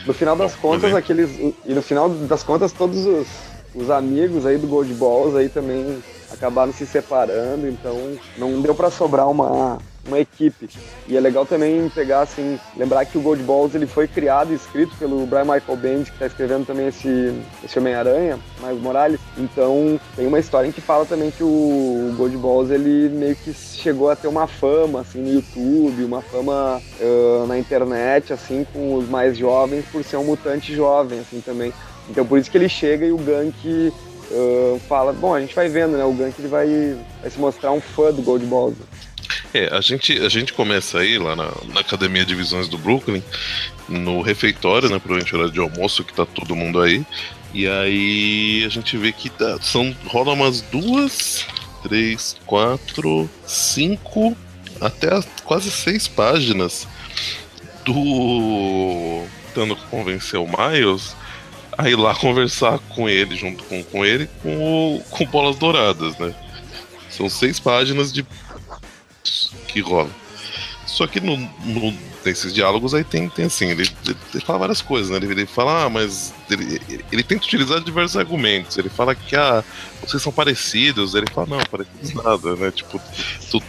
No final das Bom, contas, é- aqueles. E no final das contas, todos os, os amigos aí do Gold Balls aí também acabaram se separando, então não deu pra sobrar uma, uma equipe. E é legal também pegar assim, lembrar que o Gold Balls ele foi criado e escrito pelo Brian Michael Bendis, que está escrevendo também esse, esse Homem-Aranha, Miles Morales. Então tem uma história em que fala também que o Gold Balls ele meio que chegou a ter uma fama assim no YouTube, uma fama ah, na internet assim com os mais jovens por ser um mutante jovem assim também. Então por isso que ele chega e o Gank ah, fala, bom, a gente vai vendo, né? O Gank ele vai, vai se mostrar um fã do Gold Balls. É, a gente, a gente começa aí lá na, na Academia de Visões do Brooklyn, no refeitório, né? Provavelmente hora de almoço, que tá todo mundo aí. E aí a gente vê que tá, são, rola umas duas, três, quatro, cinco, até as- quase seis páginas do. Tentando convencer o Miles a ir lá conversar com ele, junto com, com ele, com, o, com bolas douradas, né? São seis páginas de que rola. Só que no, no- nesses diálogos aí tem, tem assim, ele, ele- ele fala várias coisas, né? Ele, ele fala, ah, mas ele, ele, tenta utilizar diversos argumentos. Ele fala que ah, vocês são parecidos. Ele fala, não, parecidos [LAUGHS] nada, né? Tipo, tu-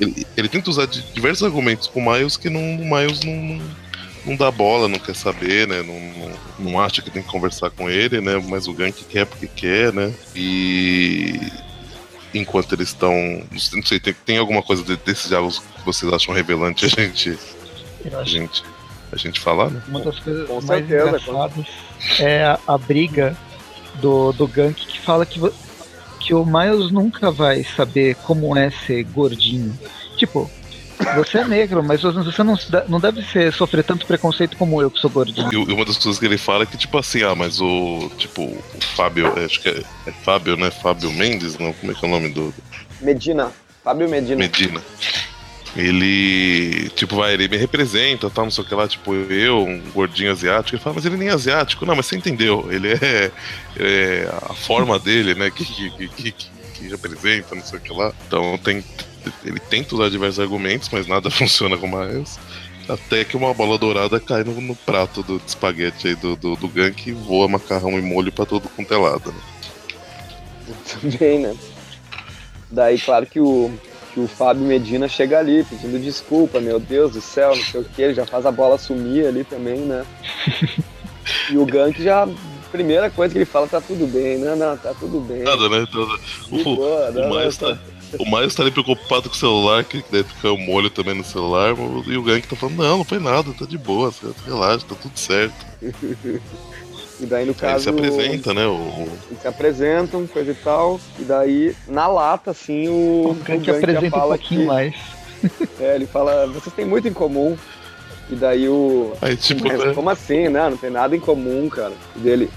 ele, ele tenta usar diversos argumentos pro Miles que não, o Miles não, não, não dá bola, não quer saber, né? Não, não, não acha que tem que conversar com ele, né? Mas o Gank quer porque quer, né? E enquanto eles estão. Não sei, tem, tem alguma coisa de- desses diálogos que vocês acham revelante a gente. A gente. a gente falar, né? Uma das coisas com mais certeza, engraçadas é a, a, briga do, do Gank que fala que, que o Miles nunca vai saber como é ser gordinho. Tipo, você é negro, mas você não, não deve ser, sofrer tanto preconceito como eu, que sou gordinho. E uma das coisas que ele fala é que, tipo assim, ah, mas o. Tipo, o Fábio, acho que é, é Fábio, né? Fábio Mendes, não? Como é que é o nome do. Medina. Fábio Medina. Medina. Ele, tipo, vai, ele me representa, tal, não sei o que lá, tipo, eu, um gordinho asiático, ele fala, mas ele nem é asiático. Não, mas você entendeu, ele é, é a forma dele, né, que, que, que, que, representa, não sei o que lá. Então tem, ele tenta usar diversos argumentos, mas nada [LAUGHS] funciona com mais. Até que uma bola dourada cai no, no prato do, espaguete aí do, do, do gank e voa macarrão e molho pra todo quanto é lado, né? Também, né? Daí, claro que o, que o Fábio Medina chega ali pedindo desculpa, meu Deus do céu, não sei o que, ele já faz a bola sumir ali também, né? [LAUGHS] e o Gank já. Primeira coisa que ele fala, tá tudo bem, né? Não, tá tudo bem. Nada, né? O, boa, o, Miles tá, o Miles tá ali preocupado com o celular, que deve ficar o molho também no celular, e o Gank tá falando, não, não foi nada, tá de boa, relaxa, tá tudo certo. [LAUGHS] E daí, no caso. Ele se apresenta, né? O... Eles se apresentam, coisa e tal. E daí, na lata, assim, o. O Gank apresenta um pouquinho que... mais. [LAUGHS] É, ele fala, vocês têm muito em comum. E daí o. Aí, tipo, Mas, né? como assim, né? Não tem nada em comum, cara. E dele.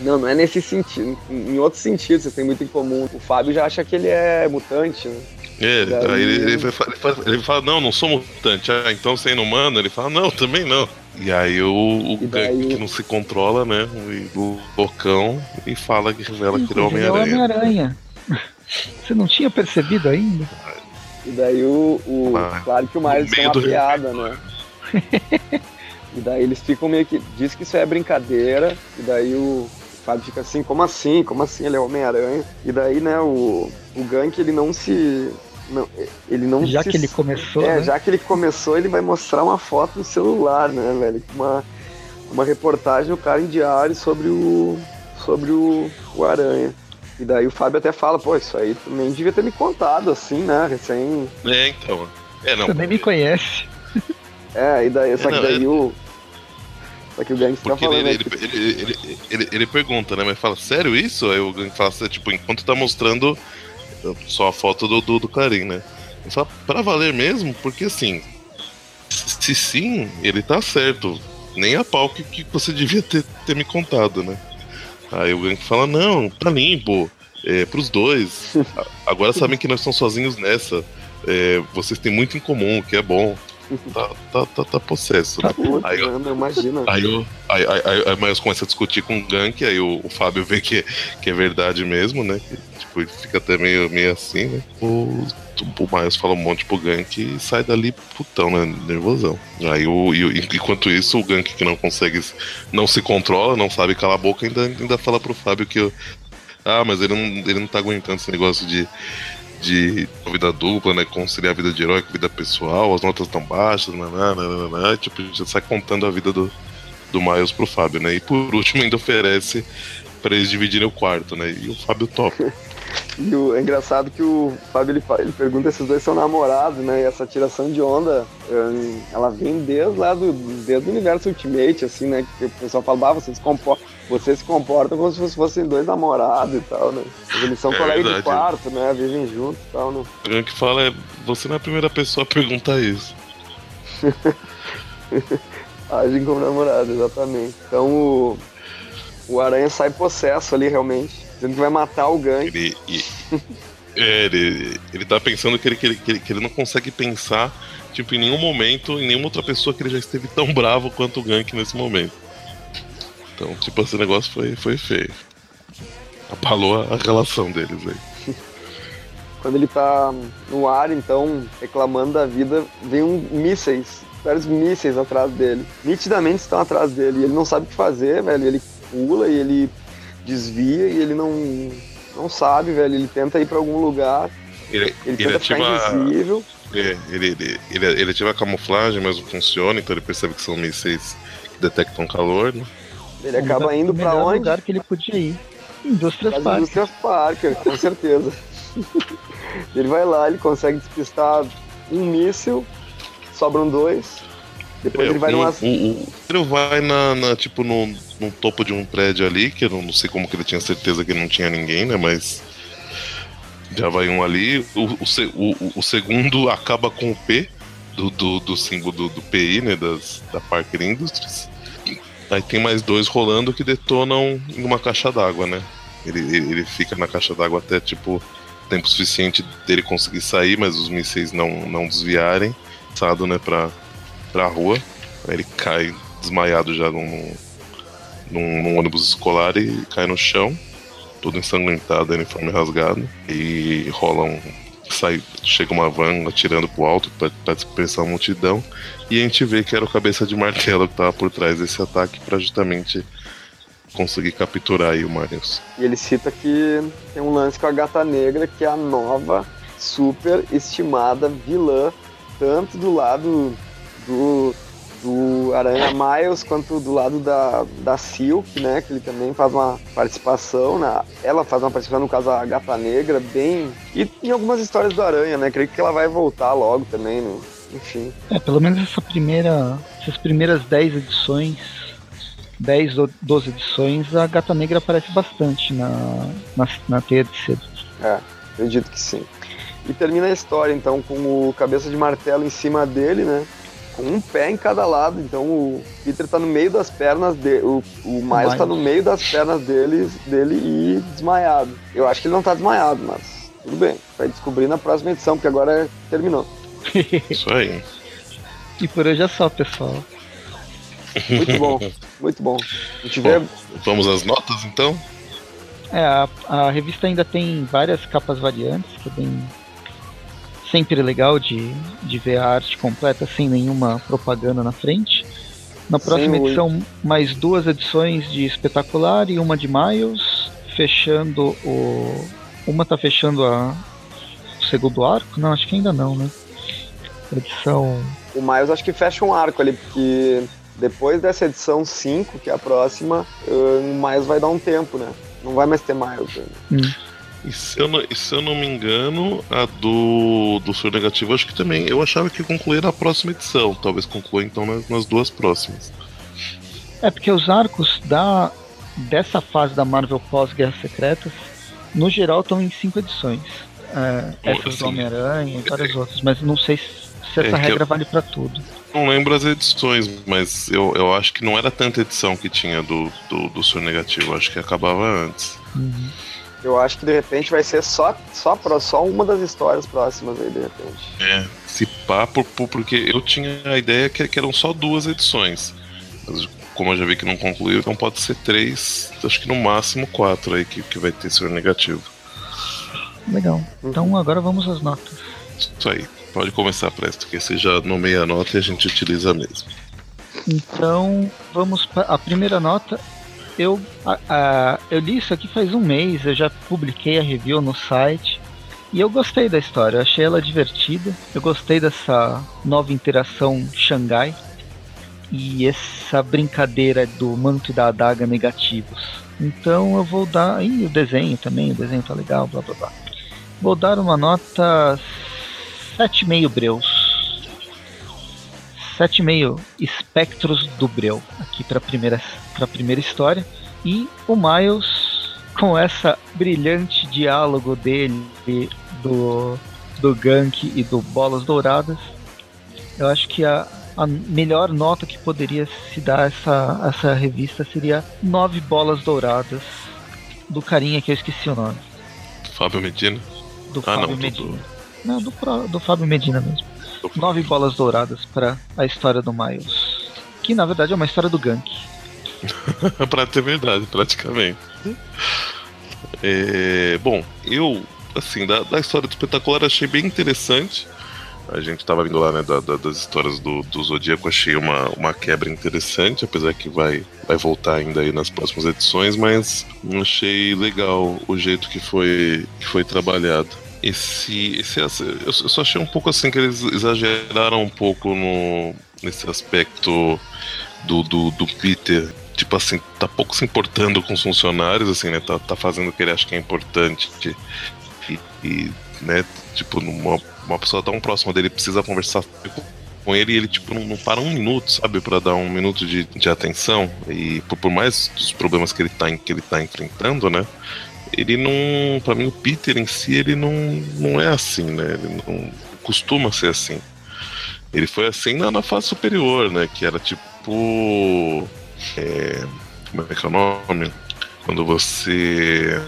Não, não é nesse sentido. Em outro sentido, vocês têm muito em comum. O Fábio já acha que ele é mutante, né? É, daí... ele, ele, fala, ele, fala, não, não sou mutante. Ah, então você é inumano? Ele fala, não, também não. E aí o, o daí... que não se controla, né? O loucão e fala que revela que ele é Homem-Aranha. Homem-Aranha. Você não tinha percebido ainda? E daí o. o ah, claro que o Miles tem uma piada, né? [LAUGHS] e daí eles ficam meio que. Diz que isso é brincadeira. E daí o, Fábio fica assim, como assim? Como assim? Ele é Homem-Aranha. E daí, né, o, o Gank ele não se não, ele não já se... que ele começou. É, né? já que ele começou, ele vai mostrar uma foto no celular, né, velho? Uma, uma reportagem o cara em diário sobre o. sobre o, o Aranha. E daí o Fábio até fala, pô, isso aí também devia ter me contado, assim, né? Recém. É, então. É, não. Você nem me conhece. É, e daí, só que daí o. Só que o Gang fica falando. Ele, ele, ele, ele, ele, pergunta, né? Mas fala, sério isso? Aí o Gang fala, tipo, enquanto tá mostrando só a foto do, do, do Clarim, né? Só pra valer mesmo, porque assim, se sim, ele tá certo. Nem a pau que, que você devia ter, ter me contado, né? Aí o Gank fala, não, tá limpo. É, pros dois. [LAUGHS] Agora sabem que nós estamos sozinhos nessa. É, vocês têm muito em comum, que é bom. Tá, tá, tá, tá possesso, né? Tá aí, eu, imagina. Aí, eu, aí, aí, aí, aí Miles começa a discutir com o Gank, aí o, o Fábio vê que, que é verdade mesmo, né? Que, tipo, ele fica até meio, meio assim, né? O, o Miles fala um monte pro Gank e sai dali putão, né? Nervosão. Aí o, e, enquanto isso, o Gank que não consegue, não se controla, não sabe calar a boca, ainda, ainda fala pro Fábio que. Ah, mas ele não, ele não tá aguentando esse negócio de de vida dupla, né? Conciliar a vida de herói com a vida pessoal, as notas tão baixas, nanana, tipo, já sai contando a vida do, do Miles pro Fábio, né? E por último ainda oferece para eles dividirem o quarto, né? E o Fábio topa. [LAUGHS] E o, é engraçado que o Fábio ele, ele pergunta se os dois são namorados, né? E essa tiração de onda, hum, ela vem desde lá do, desde o universo Ultimate, assim, né? Que o pessoal fala, ah, vocês, compor vocês se comportam como se fossem dois namorados e tal, né? Eles são é colegas de quarto, né? Vivem juntos e tal, né? O que fala é, você não é a primeira pessoa a perguntar isso. [LAUGHS] Agem como namorado, exatamente. Então o, o Aranha sai possesso ali, realmente dizendo que vai matar o Gank. Ele, [LAUGHS] é, ele, ele tá pensando que ele, que, ele, que ele não consegue pensar tipo, em nenhum momento, em nenhuma outra pessoa que ele já esteve tão [LAUGHS] bravo quanto o Gank nesse momento. Então, tipo, esse negócio foi, foi feio. Abalou a, a relação deles aí. [LAUGHS] Quando ele tá no ar, então, reclamando da vida, vem um mísseis, vários mísseis atrás dele. Nitidamente estão atrás dele. E ele não sabe o que fazer, velho. Ele pula e ele desvia e ele não, não sabe, velho. Ele tenta ir para algum lugar. Ele, ele tenta ficar ativa, invisível. É, ele, ele, ele, ele ativa a camuflagem, mas não funciona, então ele percebe que são mísseis que detectam calor, né? Ele acaba indo para onde? lugar que ele podia ir. Indústrias Parker. Indústrias Parker, com certeza. [LAUGHS] ele vai lá, ele consegue despistar um míssil, sobram dois. Depois É, ele vai o, numas. o, o vai na, na- tipo no, no topo de um prédio ali, que eu não, não sei como que ele tinha certeza que não tinha ninguém, né? Mas já vai um ali. O, o, o, segundo [LAUGHS] acaba com o P do, do, do símbolo do, do PI, né? Das, da Parker Industries. Aí tem mais dois rolando que detonam em uma caixa d'água, né? Ele, ele, ele fica na caixa d'água até tipo tempo suficiente dele conseguir sair, mas os mísseis não, não desviarem, passado, né, pra, pra rua. Ele cai desmaiado já num, num, num ônibus escolar e cai no chão, todo ensanguentado, uniforme rasgado. E rola um. Sai, chega uma van atirando pro alto pra dispersar a multidão. E a gente vê que era o cabeça de martelo que tava por trás desse ataque pra justamente conseguir capturar aí o Marius. E ele cita que tem um lance com a gata negra, que é a nova, super estimada vilã, tanto do lado do, do Aranha Miles quanto do lado da, da Silk, né? Que ele também faz uma participação, né? Ela faz uma participação, no caso, a gata negra, bem. E em algumas histórias do Aranha, né? Creio que ela vai voltar logo também, né? Enfim. É, pelo menos essa primeira, essas primeiras 10 edições, 10 ou 12 edições, a Gata Negra aparece bastante na, na, na teia de cedo. É, acredito que sim. E termina a história, então, com o cabeça de martelo em cima dele, né? Com um pé em cada lado. Então o Peter tá no meio das pernas dele. O, o Miles tá no meio das pernas dele, dele e desmaiado. Eu acho que ele não tá desmaiado, mas tudo bem. Vai descobrir na próxima edição, porque agora terminou. [LAUGHS] Isso aí. E por hoje é só, pessoal. Muito bom, muito bom. Vamos às notas então? É, a, a revista ainda tem várias capas variantes, que é bem sempre legal de, de ver a arte completa sem nenhuma propaganda na frente. Na próxima ruído. edição, mais duas edições de Espetacular e uma de Miles, fechando o. Uma tá fechando a, o segundo arco? Não, acho que ainda não, né? Edição. O Miles acho que fecha um arco ali, porque depois dessa edição 5, que é a próxima, eh, o Miles vai dar um tempo, né? Não vai mais ter Miles. Né? Hum, E se eu não, se eu não me engano, a do, do Senhor Negativo, acho que também. Eu achava que ia concluir na próxima edição. Talvez conclua então nas, nas duas próximas. É porque os arcos da dessa fase da Marvel pós-Guerras Secretas, no geral, estão em cinco edições. É, essas do assim, Homem-Aranha e várias outras, mas não sei se, É essa que regra eu- vale pra tudo. Não lembro as edições, mas eu, eu acho que não era tanta edição que tinha do, do, do Senhor Negativo. Acho que acabava antes. Uhum. Eu acho que de repente vai ser só, só, só uma das histórias próximas aí, de repente. É, se pá, por, por- porque eu tinha a ideia que, que eram só duas edições. Mas como eu já vi que não concluiu, então pode ser três, acho que no máximo quatro aí que, que vai ter Senhor Negativo. Legal. Uhum. Então agora vamos às notas. Isso aí. Pode começar, Presto, que você já nomeia a nota e a gente utiliza mesmo. Então vamos para a primeira nota. Eu, a- a- eu li isso aqui faz um mês, eu já publiquei a review no site. E eu gostei da história, eu achei ela divertida. Eu gostei dessa nova interação Xangai. E essa brincadeira do manto e da adaga negativos. Então eu vou dar. Ih, o desenho também, o desenho tá legal, blá blá blá. Vou dar uma nota 7,5 breus. 7,5 espectros do Breu aqui para primeira para primeira história. E o Miles com essa brilhante diálogo dele do do Gank e do Bolas Douradas eu acho que a, a melhor nota que poderia se dar a essa essa revista seria nove bolas douradas do carinha que eu esqueci o nome. Fábio Medina. do Ah, Fábio não, do- Medina. Não do, do Fábio Medina mesmo. do- nove bolas douradas para a história do Miles. Que na verdade é uma história do Gank. [LAUGHS] pra ter verdade, praticamente. É, bom, eu, assim, da, da história do espetacular achei bem interessante. A gente tava vindo lá, né, da- da- das histórias do, do Zodíaco, achei uma, uma quebra interessante, apesar que vai, vai voltar ainda aí nas próximas edições, mas achei legal o jeito que foi, que foi trabalhado. Esse, esse, eu só achei um pouco assim que eles exageraram um pouco no, nesse aspecto do, do, do Peter, tipo assim, tá pouco se importando com os funcionários, assim, né? Tá, tá fazendo o que ele acha que é importante. E, e, né, tipo, numa, uma pessoa tão próxima dele precisa conversar com ele e ele, tipo, não, não para um minuto, sabe? para dar um minuto de, de atenção. E por, por mais os problemas que ele, tá, que ele tá enfrentando, né? Ele não. Pra mim, o Peter em si, ele não, não é assim, né? Ele não costuma ser assim. Ele foi assim na, na fase superior, né? Que era tipo. É, como é que é o nome? Quando você.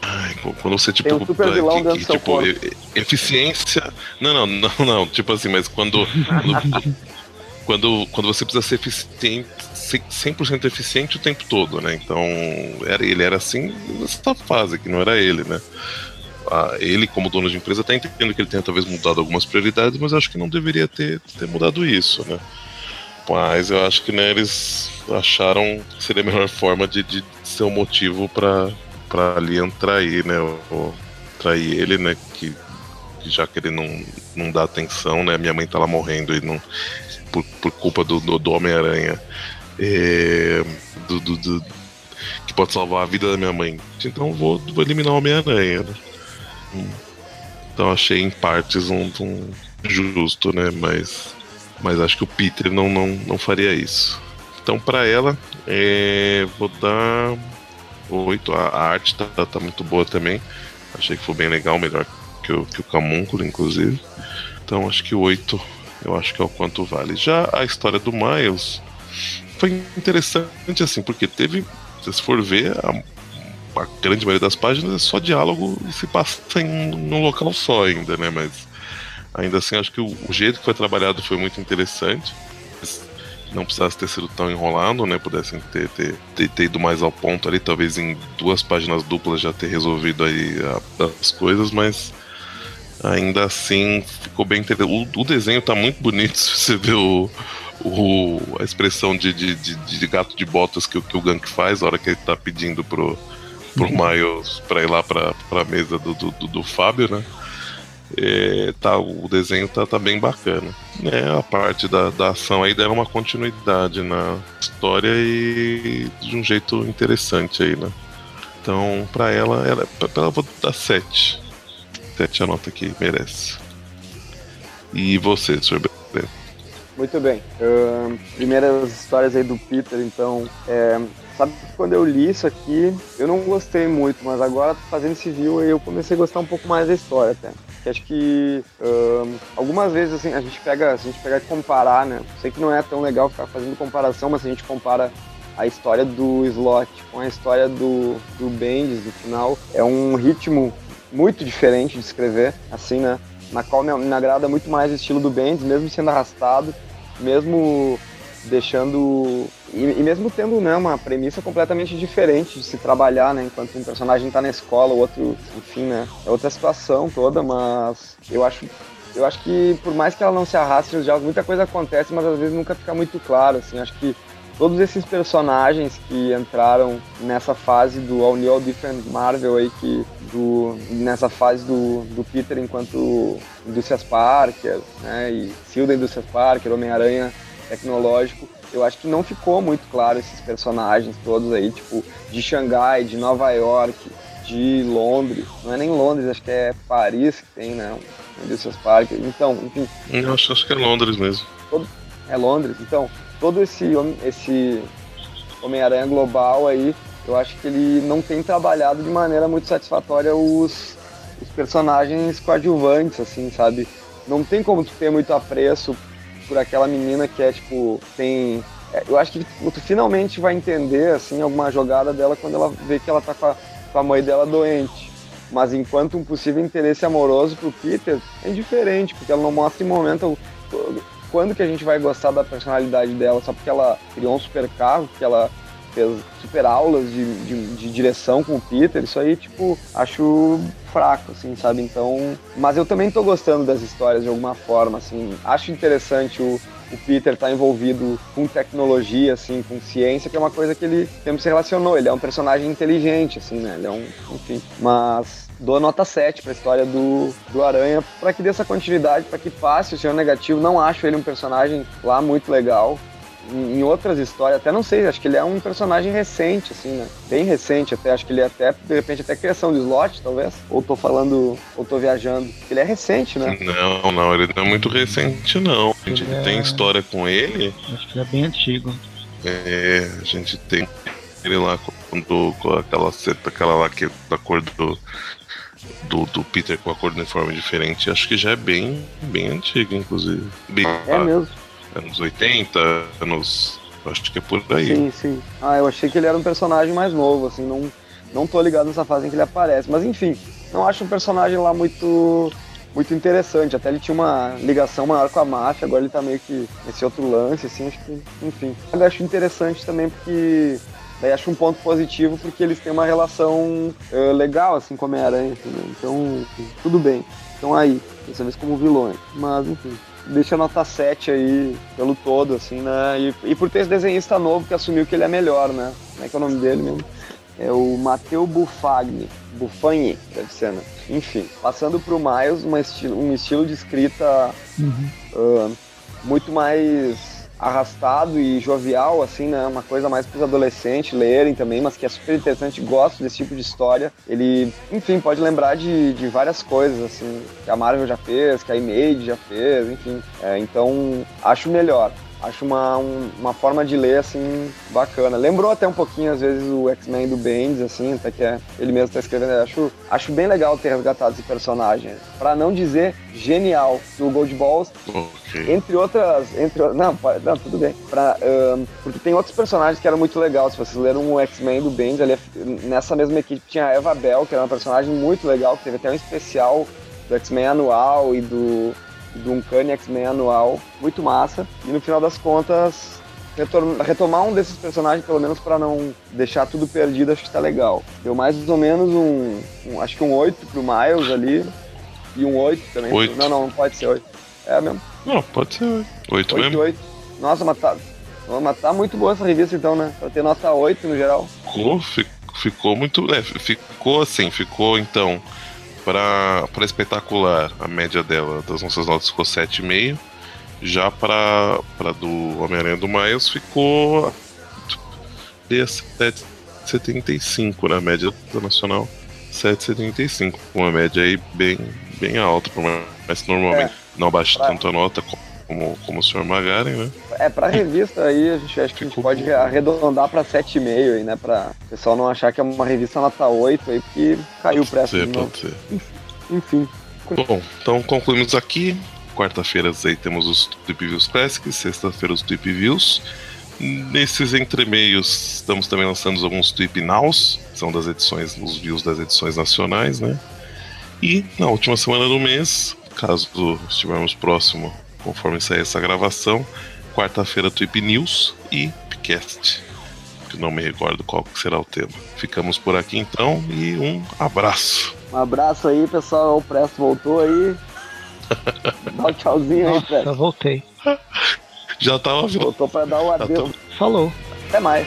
Ai, quando você, tipo. Tem um super vilão que, que, tipo, eficiência. Não, não, não, não. Tipo assim, mas quando. [LAUGHS] quando, quando você precisa ser eficiente, 100% eficiente o tempo todo, né? Então, era, ele era assim nessa fase, que não era ele, né? Ah, ele, como dono de empresa, está entendendo que ele tenha talvez mudado algumas prioridades, mas acho que não deveria ter, ter mudado isso, né? Mas eu acho que né, eles acharam que seria a melhor forma de, de ser um motivo para para Liam trair, né? Ou, trair ele, né? Que, que, já que ele não, não dá atenção, né? Minha mãe tá lá morrendo e não. Por, por culpa do, do, do Homem-Aranha. É, do, do, do, que pode salvar a vida da minha mãe. Então vou, vou eliminar o Homem-Aranha, né? Então achei em partes um, um justo, né? Mas, mas acho que o Peter não, não, não faria isso. Então para ela, é, vou dar 8. A, arte tá, tá, muito boa também. Achei que foi bem legal, melhor que o, que o Camúnculo, inclusive. Então acho que 8 eu acho que é o quanto vale. Já a história do Miles foi interessante, assim, porque teve, se for ver, a, a grande maioria das páginas é só diálogo e se passa em um local só ainda, né? Mas ainda assim acho que o, o jeito que foi trabalhado foi muito interessante não precisasse ter sido tão enrolado, né? Pudessem ter, ter, ter, ter, ido mais ao ponto ali, talvez em duas páginas duplas já ter resolvido aí as coisas, mas ainda assim ficou bem interessante. O, o, desenho tá muito bonito [LAUGHS] se você vê o, o, a expressão de, de, de, de gato de botas que, que o Gank faz, a hora que ele tá pedindo pro, pro uhum. Miles pra ir lá pra, pra mesa do, do, do, Fábio, né? é, tá, o desenho tá, tá bem bacana. É, a parte da, da ação aí deram uma continuidade na história e de um jeito interessante aí, né? Então, pra ela, ela, pra ela vou dar 7. 7 a nota que merece. E você, Sr. B? Muito bem. Uh, primeiras histórias aí do Peter, então. É, Sabe que quando eu li isso aqui, eu não gostei muito, mas agora fazendo esse view eu comecei a gostar um pouco mais da história até. Que acho que um, algumas vezes assim, a gente pega, a gente pega comparar, né? Sei que não é tão legal ficar fazendo comparação, mas se a gente compara a história do Slot com a história do, do Bendis no final, é um ritmo muito diferente de escrever, assim, né? Na qual me, me agrada muito mais o estilo do Bendis, mesmo sendo arrastado, mesmo deixando e, e, mesmo tendo né, uma premissa completamente diferente de se trabalhar, né? Enquanto um personagem está na escola, o outro, enfim, né? É outra situação toda, mas eu acho eu acho que por mais que ela não se arraste nos jogos, muita coisa acontece, mas às vezes nunca fica muito claro, assim. Acho que todos esses personagens que entraram nessa fase do All New All Different Marvel aí, que do, nessa fase do, do Peter enquanto Indústrias Parker, né, e Silda Indústrias Parker, Homem-Aranha tecnológico, eu acho que não ficou muito claro esses personagens todos aí, tipo, de Xangai, de Nova York, de Londres. Não é nem Londres, acho que é Paris que tem, né? Desses parques. Então, enfim. Eu acho, acho que é Londres mesmo. Todo, é Londres. Então, todo esse, esse Homem-Aranha global aí, eu acho que ele não tem trabalhado de maneira muito satisfatória os, os personagens coadjuvantes, assim, sabe? Não tem como tu ter muito apreço por aquela menina que é tipo, tem. É, eu acho que tu finalmente vai entender, assim, alguma jogada dela quando ela vê que ela tá com a, com a mãe dela doente. Mas enquanto um possível interesse amoroso pro Peter, é diferente, porque ela não mostra em momento quando que a gente vai gostar da personalidade dela, só porque ela criou um super carro, que ela fez super aulas de, de, de, direção com o Peter, isso aí, tipo, acho fraco, assim, sabe? Então. Mas eu também tô gostando das histórias de alguma forma, assim. Acho interessante o, o Peter tá envolvido com tecnologia, assim, com ciência, que é uma coisa que ele sempre se relacionou. Ele é um personagem inteligente, assim, né? Ele é um. Enfim. Mas dou nota 7 pra história do, do Aranha, para que dê essa continuidade, para que passe o Senhor Negativo. Não acho ele um personagem lá muito legal em outras histórias, até não sei, acho que ele é um personagem recente, assim, né? Bem recente até, acho que ele é até, de repente, até criação de slot, talvez. Ou tô falando, ou tô viajando. Ele é recente, né? Não, não, ele não é muito recente, não. A gente é- tem história com ele. Acho que ele é bem antigo. É, a gente tem ele lá quando com aquela seta, aquela lá que é da cor do, do, do Peter com a cor do uniforme diferente. Acho que já é bem, bem antigo, inclusive. Bem, É mesmo. Anos 80, anos. Acho que é por aí. Sim, sim. Ah, eu achei que ele era um personagem mais novo, assim, não, não tô ligado nessa fase em que ele aparece. Mas enfim, não acho um personagem lá muito muito interessante. Até ele tinha uma ligação maior com a máfia, agora ele tá meio que nesse outro lance, assim, acho que, enfim. Eu acho interessante também porque. Daí acho um ponto positivo porque eles têm uma relação eh, legal, assim, com a Homem-Aranha, entendeu? Então, tudo bem. Estão aí, dessa vez como vilões. Mas, enfim, deixa a nota 7 aí pelo todo, assim, né? E, e por ter esse desenhista novo que assumiu que ele é melhor, né? Como é que é o nome dele mesmo? É o Matteo Buffagni. Buffagni, deve ser, né? Enfim, passando pro Miles, esti um estilo de escrita Uhum. ah, muito mais arrastado e jovial, assim, né? Uma coisa mais para os adolescentes lerem também, mas que é super interessante, gosto desse tipo de história. Ele, enfim, pode lembrar de, de várias coisas, assim, que a Marvel já fez, que a Image já fez, enfim. É, então, acho melhor. Acho uma, um- uma forma de ler, assim, bacana. Lembrou até um pouquinho, às vezes, o X-Men do Bendis, assim, até que é, ele mesmo tá escrevendo. Eu Acho, acho bem legal ter resgatado esse personagem. Pra não dizer genial. O Gold Balls Ok. entre outras. Entre, não, não, tudo bem. Pra, ahn, porque tem outros personagens que eram muito legais. Se vocês leram o X-Men do Bendis, ali, nessa mesma equipe tinha a Eva Bell, que era uma personagem muito legal, que teve até um especial do X-Men anual e do, do Uncanny X-Men anual. Muito massa. E no final das contas. Retomar um desses personagens, pelo menos pra não deixar tudo perdido, acho que tá legal. Deu mais ou menos um. um- acho que um 8 pro Miles ali. E um 8 também. Oito. Não, não, não pode ser 8. É mesmo. Não, pode ser 8 8 mesmo. 8. Nossa, mas tá, mas tá muito boa essa revista então, né? Pra ter nota 8 no geral. Ficou, fi- ficou muito. É, ficou assim, ficou então. Pra espetacular, a média dela das nossas notas ficou 7,5. Já pra do Homem-Aranha do Miles ficou. 7,75 na média da nacional. 7,75. Uma média aí bem, bem alta, que normalmente não baixe pra- tanto a nota como, como o Sr. Magaren, né? É, pra revista aí, a gente acho que a gente pode arredondar pra 7,5 aí, né? Pra o pessoal não achar que é uma revista nota 8 aí, porque caiu o Pode preço ser, novo. pode ser. Enfim. Bom, então concluímos aqui. Quarta-feira aí temos os Tweep Views Classics, sexta-feira os Tweep Views. Nesses entremeios estamos também lançando alguns Tweep Nows, que são das edições, os views das edições nacionais, né? E na última semana do mês, caso estivermos próximo, conforme sair essa gravação, quarta-feira Tweep News e Pcast, que não me recordo qual que será o tema. Ficamos por aqui então e um abraço. Um abraço aí, pessoal. O Presto voltou aí. [LAUGHS] Dá um tchauzinho aí, Presto. voltei. [LAUGHS] Já tava virando Voltou pra dar o adeus. Falou. Até mais.